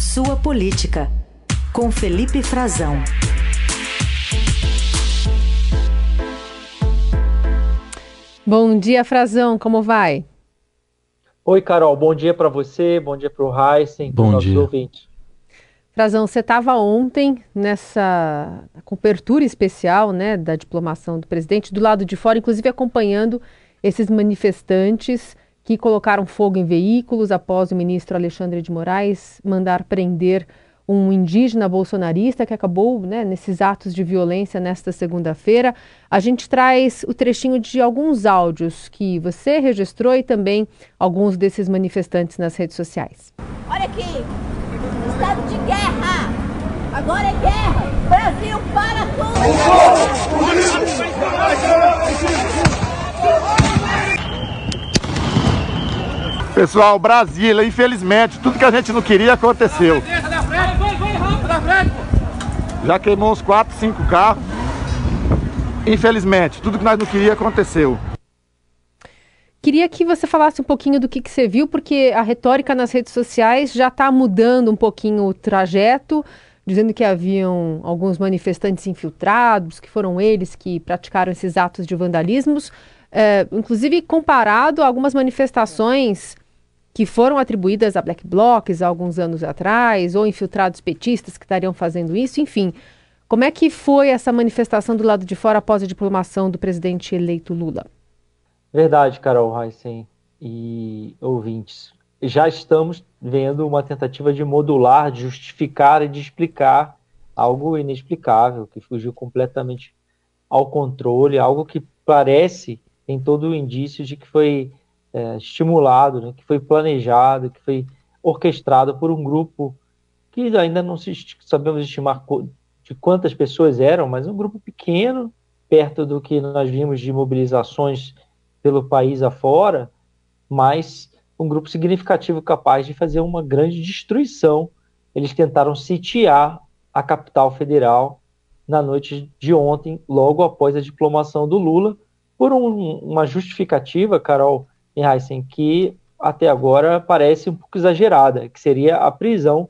Sua Política, com Felipe Frazão. Bom dia, Frazão, como vai? Oi, Carol, bom dia para você, bom dia para o Heisen, para os nossos dia. ouvintes. Frazão, você estava ontem nessa cobertura especial né, da diplomação do presidente, do lado de fora, inclusive acompanhando esses manifestantes que colocaram fogo em veículos após o ministro Alexandre de Moraes mandar prender um indígena bolsonarista que acabou né, nesses atos de violência nesta segunda-feira. A gente traz o trechinho de alguns áudios que você registrou e também alguns desses manifestantes nas redes sociais. Olha aqui, estado de guerra. Agora é guerra. Brasil, para tudo. Pessoal, Brasília, infelizmente, tudo que a gente não queria aconteceu. Já queimou uns 4, 5 carros. Infelizmente, tudo que nós não queria aconteceu. Queria que você falasse um pouquinho do que, que você viu, porque a retórica nas redes sociais já está mudando um pouquinho o trajeto, dizendo que haviam alguns manifestantes infiltrados, que foram eles que praticaram esses atos de vandalismos, é, inclusive comparado a algumas manifestações que foram atribuídas a black blocs alguns anos atrás, ou infiltrados petistas que estariam fazendo isso, enfim. Como é que foi essa manifestação do lado de fora após a diplomação do presidente eleito Lula? Verdade, Carol Heisen e ouvintes. Já estamos vendo uma tentativa de modular, de justificar e de explicar algo inexplicável, que fugiu completamente ao controle, algo que parece, tem todo o indício de que foi é, estimulado, né, que foi planejado, que foi orquestrado por um grupo que ainda não sabemos estimar de quantas pessoas eram, mas um grupo pequeno, perto do que nós vimos de mobilizações pelo país afora, mas um grupo significativo capaz de fazer uma grande destruição. Eles tentaram sitiar a capital federal na noite de ontem, logo após a diplomação do Lula, por um, uma justificativa, Carol, em Heisen, que até agora parece um pouco exagerada, que seria a prisão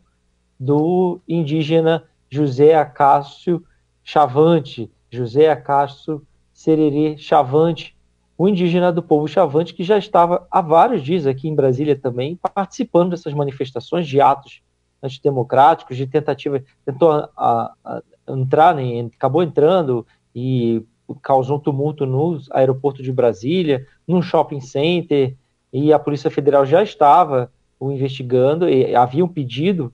do indígena José Acácio Chavante, José Acácio Sererê Chavante, o indígena do povo Chavante que já estava há vários dias aqui em Brasília também participando dessas manifestações de atos antidemocráticos, de tentativa, tentou a, a, entrar, né, acabou entrando e causou um tumulto no aeroporto de Brasília, num shopping center, e a Polícia Federal já estava o investigando, e havia um pedido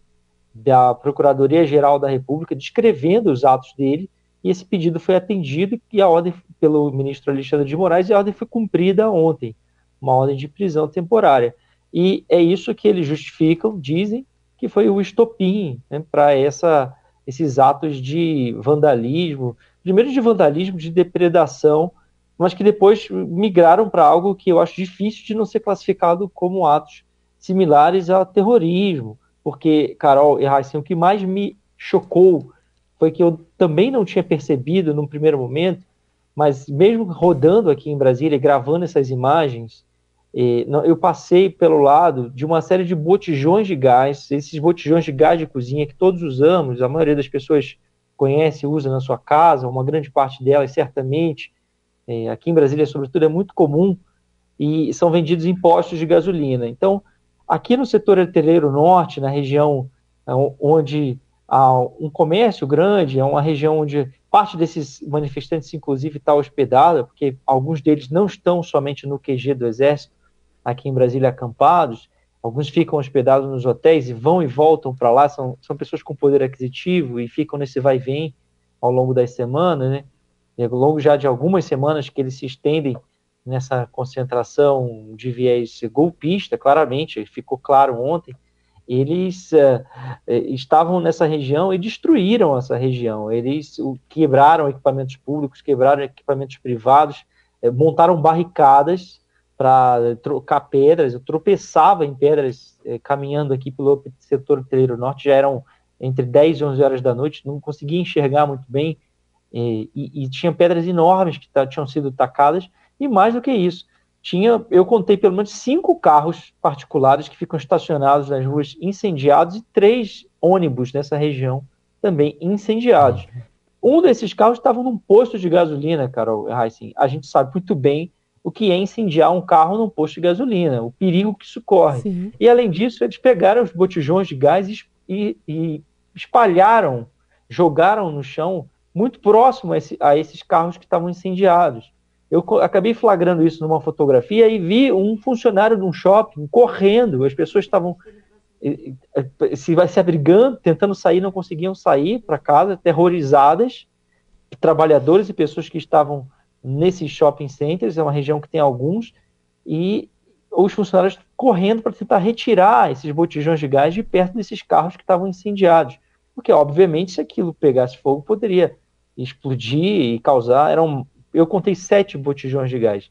da Procuradoria-Geral da República descrevendo os atos dele, e esse pedido foi atendido e a ordem pelo ministro Alexandre de Moraes, e a ordem foi cumprida ontem, uma ordem de prisão temporária. E é isso que eles justificam, dizem que foi o estopim né, para esses atos de vandalismo, primeiro de vandalismo, de depredação, mas que depois migraram para algo que eu acho difícil de não ser classificado como atos similares a terrorismo, porque, Carol e Raíssa, o que mais me chocou foi que eu também não tinha percebido num primeiro momento, mas mesmo rodando aqui em Brasília, gravando essas imagens, eh, eu passei pelo lado de uma série de botijões de gás, esses botijões de gás de cozinha que todos usamos, a maioria das pessoas conhece, usa na sua casa, uma grande parte delas certamente, é, aqui em Brasília, sobretudo, é muito comum, e são vendidos em postos de gasolina. Então, aqui no setor hoteleiro norte, na região é, onde há um comércio grande, é uma região onde parte desses manifestantes, inclusive, está hospedada, porque alguns deles não estão somente no QG do Exército, aqui em Brasília, acampados, Alguns ficam hospedados nos hotéis e vão e voltam para lá, são, são pessoas com poder aquisitivo e ficam nesse vai e vem ao longo das semanas, né? E ao longo já de algumas semanas que eles se estendem nessa concentração de viés golpista, claramente, ficou claro ontem, eles uh, estavam nessa região e destruíram essa região. Eles quebraram equipamentos públicos, quebraram equipamentos privados, uh, montaram barricadas para trocar pedras, eu tropeçava em pedras eh, caminhando aqui pelo setor hoteleiro norte, já eram entre 10 e 11 horas da noite, não conseguia enxergar muito bem, eh, e, e tinha pedras enormes que tinham sido tacadas, e mais do que isso, tinha, eu contei pelo menos cinco carros particulares que ficam estacionados nas ruas incendiados e três ônibus nessa região também incendiados. Um desses carros estava num posto de gasolina, Carol Heissen. A gente sabe muito bem o que é incendiar um carro num posto de gasolina, o perigo que isso corre. Sim. E além disso, eles pegaram os botijões de gás e, e espalharam, jogaram no chão muito próximo a, esse, a esses carros que estavam incendiados. Eu acabei flagrando isso numa fotografia e vi um funcionário de um shopping correndo, as pessoas estavam se vai se abrigando, tentando sair, não conseguiam sair para casa, terrorizadas, trabalhadores e pessoas que estavam nesses shopping centers, é uma região que tem alguns, e os funcionários correndo para tentar retirar esses botijões de gás de perto desses carros que estavam incendiados. Porque, obviamente, se aquilo pegasse fogo, poderia explodir e causar. Eram, eu contei sete botijões de gás.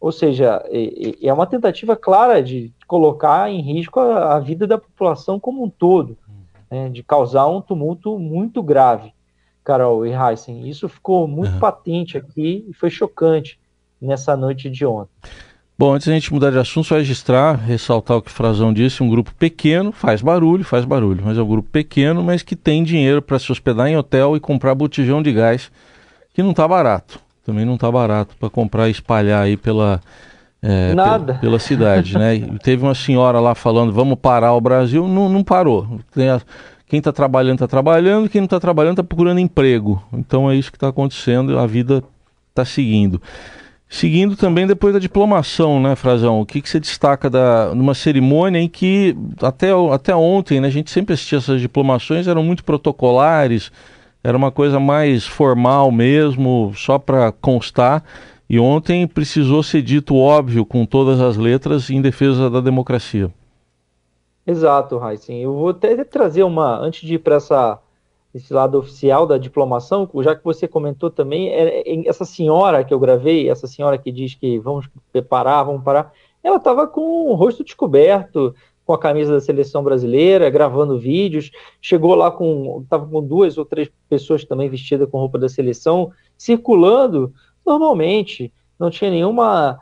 Ou seja, é, é uma tentativa clara de colocar em risco a, a vida da população como um todo, né, de causar um tumulto muito grave, Carol e Heisen. Isso ficou muito uhum. patente aqui e foi chocante nessa noite de ontem. Bom, antes da gente mudar de assunto, só registrar, ressaltar o que o Frazão disse, um grupo pequeno, faz barulho, faz barulho, mas é um grupo pequeno, mas que tem dinheiro para se hospedar em hotel e comprar botijão de gás, que não está barato também não está barato para comprar e espalhar aí pela, é, Nada. Pela, cidade, né? Teve uma senhora lá falando, vamos parar o Brasil, não, não parou. A, quem está trabalhando está trabalhando, quem não está trabalhando está procurando emprego. Então é isso que está acontecendo, a vida está seguindo. Seguindo também depois da diplomação, né, Frazão? O que, que você destaca da, numa cerimônia em que até, até ontem né, a gente sempre assistia essas diplomações, eram muito protocolares, era uma coisa mais formal mesmo, só para constar. E ontem precisou ser dito óbvio com todas as letras em defesa da democracia. Exato, Raíssen. Eu vou até trazer uma, antes de ir para esse lado oficial da diplomação, já que você comentou também, é, é, essa senhora que eu gravei, essa senhora que diz que vamos preparar, vamos parar, ela estava com o rosto descoberto, com a camisa da seleção brasileira, gravando vídeos, chegou lá com, estava com duas ou três pessoas também vestidas com roupa da seleção, circulando normalmente, não tinha nenhuma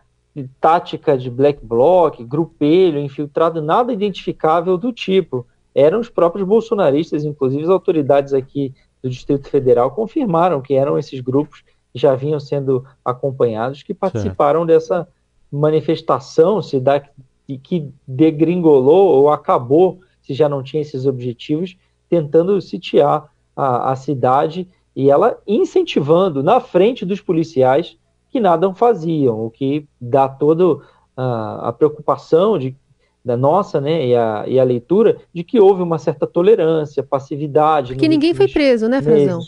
tática de black bloc, grupelho, infiltrado, nada identificável do tipo. Eram os próprios bolsonaristas, inclusive as autoridades aqui do Distrito Federal confirmaram que eram esses grupos que já vinham sendo acompanhados, que participaram certo. dessa manifestação, se dá e que degringolou ou acabou, se já não tinha esses objetivos, tentando sitiar a, a cidade e ela incentivando na frente dos policiais que nada faziam, o que dá toda a, a preocupação de, da nossa né, e, a, e a leitura de que houve uma certa tolerância, passividade. Porque ninguém foi preso, né, Frazão?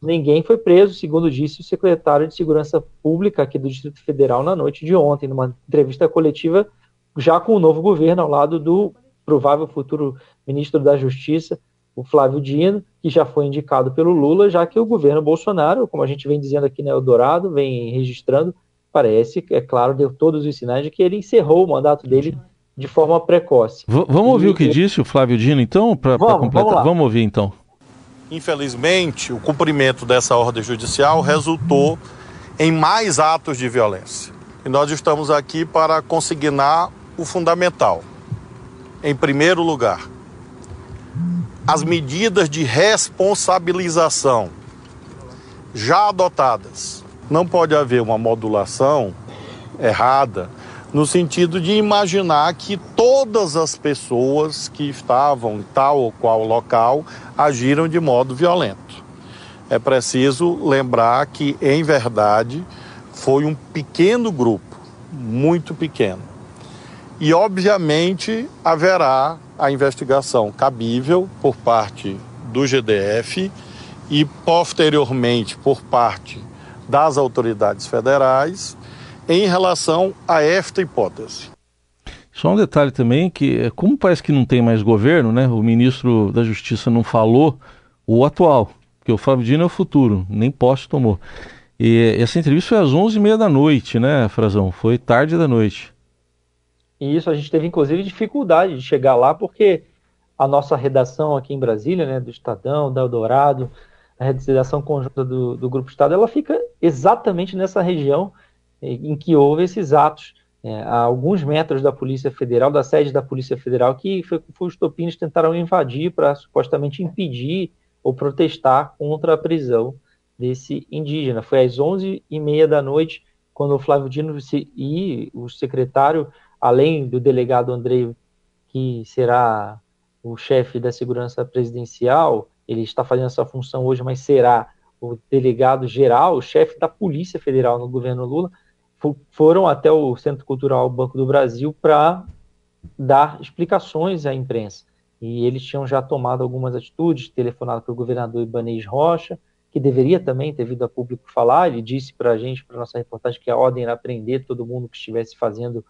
Ninguém foi preso, segundo disse o secretário de Segurança Pública aqui do Distrito Federal na noite de ontem, numa entrevista coletiva já com o novo governo ao lado do provável futuro ministro da Justiça, o Flávio Dino, que já foi indicado pelo Lula, já que o governo Bolsonaro, como a gente vem dizendo aqui na Eldorado, vem registrando, parece, é claro, deu todos os sinais de que ele encerrou o mandato dele de forma precoce. V vamos ouvir e, o que disse o Flávio Dino, então, para completar? Vamos, vamos ouvir, então. Infelizmente, o cumprimento dessa ordem judicial resultou em mais atos de violência. E nós estamos aqui para consignar o fundamental. Em primeiro lugar, as medidas de responsabilização já adotadas. Não pode haver uma modulação errada no sentido de imaginar que todas as pessoas que estavam em tal ou qual local agiram de modo violento. É preciso lembrar que, em verdade, foi um pequeno grupo, muito pequeno, e, obviamente, haverá a investigação cabível por parte do GDF e, posteriormente, por parte das autoridades federais em relação a esta hipótese. Só um detalhe também que, como parece que não tem mais governo, né? O ministro da Justiça não falou o atual, porque o Flávio Dino é o futuro, nem posse tomou. E essa entrevista foi às 11h30 da noite, né, Frazão? Foi tarde da noite. E isso a gente teve, inclusive, dificuldade de chegar lá, porque a nossa redação aqui em Brasília, né, do Estadão, da Eldorado, a redação conjunta do, do Grupo Estado, ela fica exatamente nessa região em que houve esses atos é, a alguns metros da Polícia Federal, da sede da Polícia Federal, que foi, foi os topines tentaram invadir para supostamente impedir ou protestar contra a prisão desse indígena. Foi às 11h30 da noite, quando o Flávio Dino e o secretário, além do delegado Andrei, que será o chefe da segurança presidencial, ele está fazendo essa função hoje, mas será o delegado geral, o chefe da Polícia Federal no governo Lula, foram até o Centro Cultural Banco do Brasil para dar explicações à imprensa. E eles tinham já tomado algumas atitudes, telefonado para o governador Ibanez Rocha, que deveria também ter vindo a público falar. Ele disse para a gente, para nossa reportagem, que a ordem era prender todo mundo que estivesse fazendo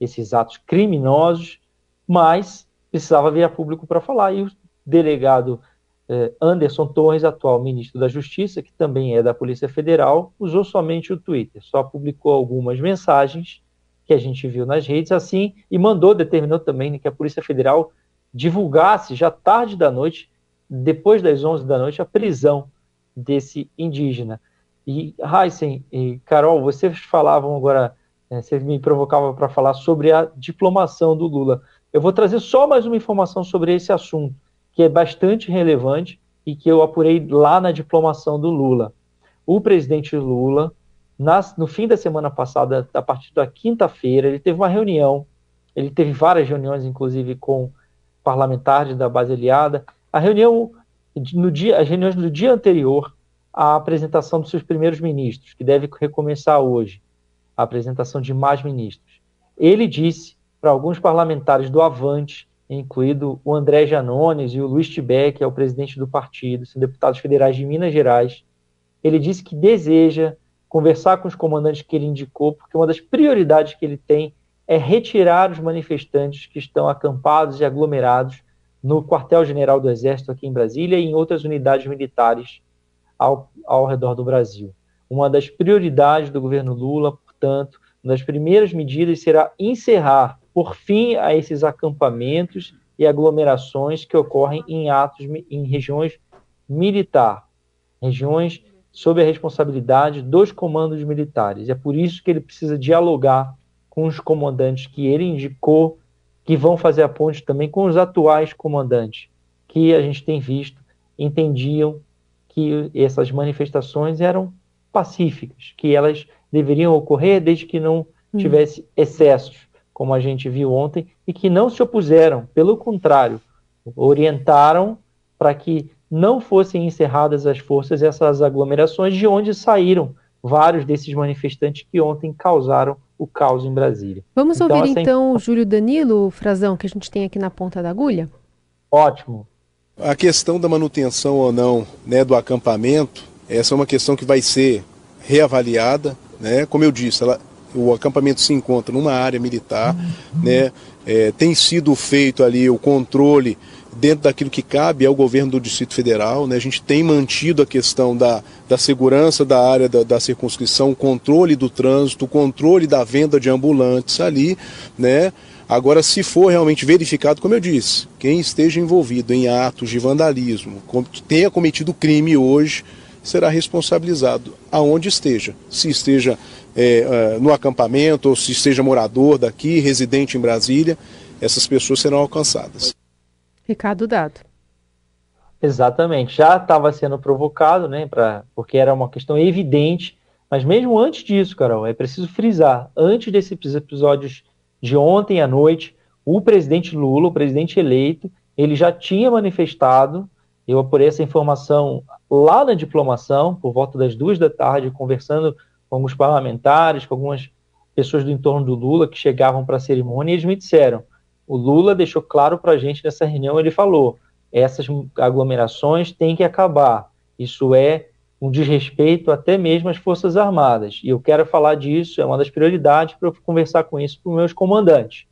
esses atos criminosos, mas precisava vir a público para falar. E o delegado eh, Anderson Torres, atual ministro da Justiça, que também é da Polícia Federal, usou somente o Twitter, só publicou algumas mensagens que a gente viu nas redes, assim, e mandou, determinou também que a Polícia Federal divulgasse já tarde da noite, depois das 11 da noite, a prisão desse indígena. E Heisen e Carol, vocês falavam agora, né, vocês me provocavam para falar sobre a diplomação do Lula. Eu vou trazer só mais uma informação sobre esse assunto que é bastante relevante e que eu apurei lá na diplomação do Lula. O presidente Lula, nas, no fim da semana passada, a partir da quinta-feira, ele teve uma reunião, ele teve várias reuniões, inclusive com parlamentares da base aliada. A reunião, no dia, as reuniões do dia anterior à apresentação dos seus primeiros ministros, que deve recomeçar hoje, a apresentação de mais ministros. Ele disse para alguns parlamentares do Avante incluído o André Janones e o Luiz Tibé, que é o presidente do partido, são deputados federais de Minas Gerais. Ele disse que deseja conversar com os comandantes que ele indicou, porque uma das prioridades que ele tem é retirar os manifestantes que estão acampados e aglomerados no quartel-general do Exército aqui em Brasília e em outras unidades militares ao, ao redor do Brasil. Uma das prioridades do governo Lula, portanto, uma das primeiras medidas será encerrar por fim a esses acampamentos e aglomerações que ocorrem em atos em regiões militar, regiões sob a responsabilidade dos comandos militares. É por isso que ele precisa dialogar com os comandantes que ele indicou, que vão fazer a ponte também com os atuais comandantes, que a gente tem visto, entendiam que essas manifestações eram pacíficas, que elas deveriam ocorrer desde que não hum. tivesse excessos como a gente viu ontem, e que não se opuseram, pelo contrário, orientaram para que não fossem encerradas as forças essas aglomerações de onde saíram vários desses manifestantes que ontem causaram o caos em Brasília. Vamos então, ouvir então o Júlio Danilo, Frazão, que a gente tem aqui na ponta da agulha? Ótimo. A questão da manutenção ou não né, do acampamento, essa é uma questão que vai ser reavaliada. Né? Como eu disse, ela, o acampamento se encontra numa área militar, né? É, tem sido feito ali o controle dentro daquilo que cabe ao governo do Distrito Federal. Né? A gente tem mantido a questão da, da segurança da área da, da circunscrição, controle do trânsito, controle da venda de ambulantes ali. Né? Agora, se for realmente verificado, como eu disse, quem esteja envolvido em atos de vandalismo, tenha cometido crime hoje, será responsabilizado aonde esteja. Se esteja é, é, no acampamento, ou se esteja morador daqui, residente em Brasília, essas pessoas serão alcançadas. Recado dado. Exatamente, já estava sendo provocado, né, pra, porque era uma questão evidente, mas mesmo antes disso, Carol, é preciso frisar, antes desses episódios de ontem à noite, o presidente Lula, o presidente eleito, ele já tinha manifestado, eu apurei essa informação lá na diplomação, por volta das duas da tarde, conversando com alguns parlamentares, com algumas pessoas do entorno do Lula que chegavam para a cerimônia, e eles me disseram: o Lula deixou claro para a gente nessa reunião, ele falou, essas aglomerações têm que acabar. Isso é um desrespeito até mesmo às Forças Armadas. E eu quero falar disso, é uma das prioridades para eu conversar com isso com meus comandantes.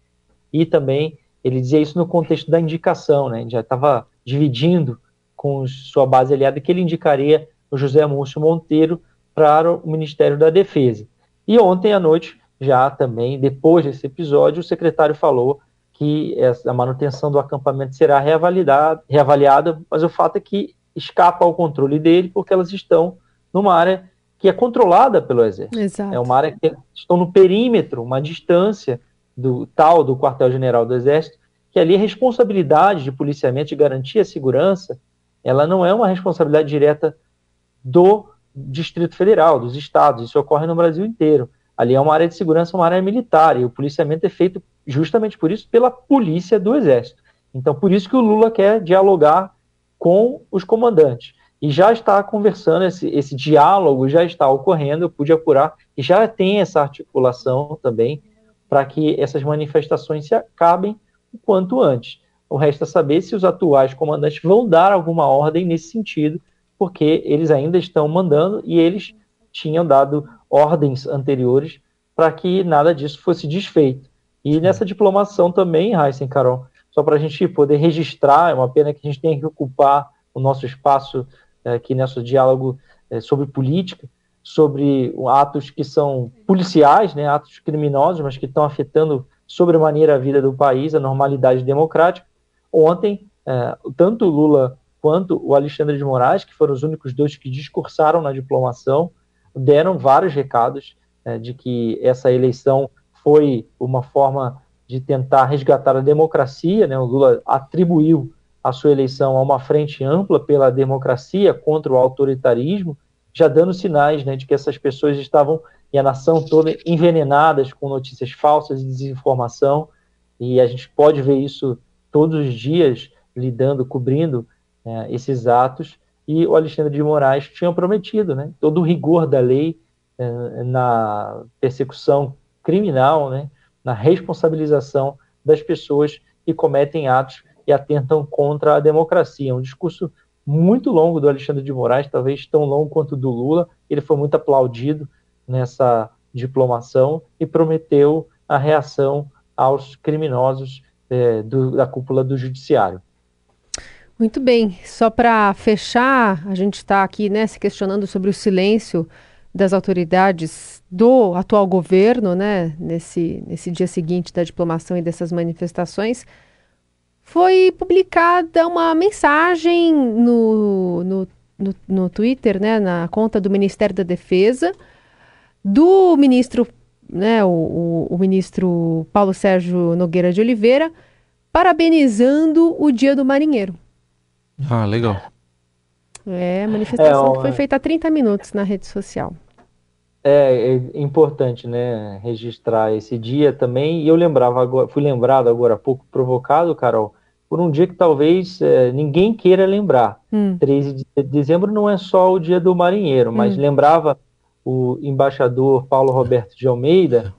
E também ele dizia isso no contexto da indicação, né? Já estava dividindo com sua base aliada que ele indicaria o José Múcio Monteiro para o Ministério da Defesa. E ontem à noite, já também, depois desse episódio, o secretário falou que a manutenção do acampamento será reavaliada, mas o fato é que escapa ao controle dele, porque elas estão numa área que é controlada pelo Exército. Exato. É uma área que estão no perímetro, uma distância do tal do quartel-general do Exército, que ali a responsabilidade de policiamento, de garantir a segurança, ela não é uma responsabilidade direta do Distrito Federal, dos estados. Isso ocorre no Brasil inteiro. Ali é uma área de segurança, uma área militar, e o policiamento é feito justamente por isso pela polícia do Exército. Então, por isso que o Lula quer dialogar com os comandantes. E já está conversando, esse, esse diálogo já está ocorrendo, eu pude apurar, e já tem essa articulação também para que essas manifestações se acabem o quanto antes. O resta saber se os atuais comandantes vão dar alguma ordem nesse sentido, porque eles ainda estão mandando e eles tinham dado ordens anteriores para que nada disso fosse desfeito. E nessa diplomação também, Heisen Carol, só para a gente poder registrar, é uma pena que a gente tenha que ocupar o nosso espaço é, aqui nesse diálogo é, sobre política, sobre atos que são policiais, né, atos criminosos, mas que estão afetando sobremaneira a vida do país, a normalidade democrática. Ontem, é, tanto o Lula quanto o Alexandre de Moraes, que foram os únicos dois que discursaram na diplomação, deram vários recados é, de que essa eleição foi uma forma de tentar resgatar a democracia. Né? O Lula atribuiu a sua eleição a uma frente ampla pela democracia contra o autoritarismo, já dando sinais né, de que essas pessoas estavam e a nação toda envenenadas com notícias falsas e desinformação. E a gente pode ver isso todos os dias lidando, cobrindo né, esses atos e o Alexandre de Moraes tinha prometido, né, todo o rigor da lei eh, na persecução criminal, né, na responsabilização das pessoas que cometem atos e atentam contra a democracia. Um discurso muito longo do Alexandre de Moraes, talvez tão longo quanto do Lula. Ele foi muito aplaudido nessa diplomação e prometeu a reação aos criminosos eh, do, da cúpula do judiciário. Muito bem. Só para fechar, a gente está aqui né, se questionando sobre o silêncio das autoridades do atual governo, né, nesse, nesse dia seguinte da diplomação e dessas manifestações. Foi publicada uma mensagem no, no, no, no Twitter, né, na conta do Ministério da Defesa, do ministro, né, o, o, o ministro Paulo Sérgio Nogueira de Oliveira, parabenizando o Dia do Marinheiro. Ah, legal. É, a manifestação é, foi feita há 30 minutos na rede social. É, é, importante, né, registrar esse dia também. E eu lembrava agora, fui lembrado agora há pouco, provocado, Carol, por um dia que talvez é, ninguém queira lembrar. Hum. 13 de dezembro não é só o dia do marinheiro, mas hum. lembrava o embaixador Paulo Roberto de Almeida,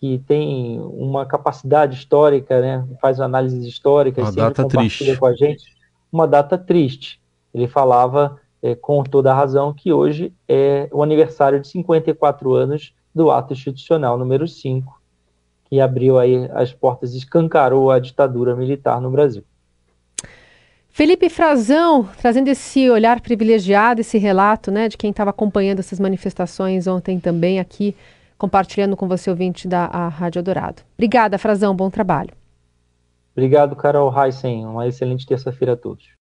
que tem uma capacidade histórica, né, faz análises históricas, uma data triste. com a gente uma data triste. Ele falava é, com toda a razão que hoje é o aniversário de 54 anos do ato institucional número 5, que abriu aí as portas, escancarou a ditadura militar no Brasil. Felipe Frazão, trazendo esse olhar privilegiado, esse relato né, de quem estava acompanhando essas manifestações ontem também aqui, compartilhando com você, ouvinte da Rádio Dourado. Obrigada, Frazão, bom trabalho. Obrigado, Carol Heisen. Uma excelente terça-feira a todos.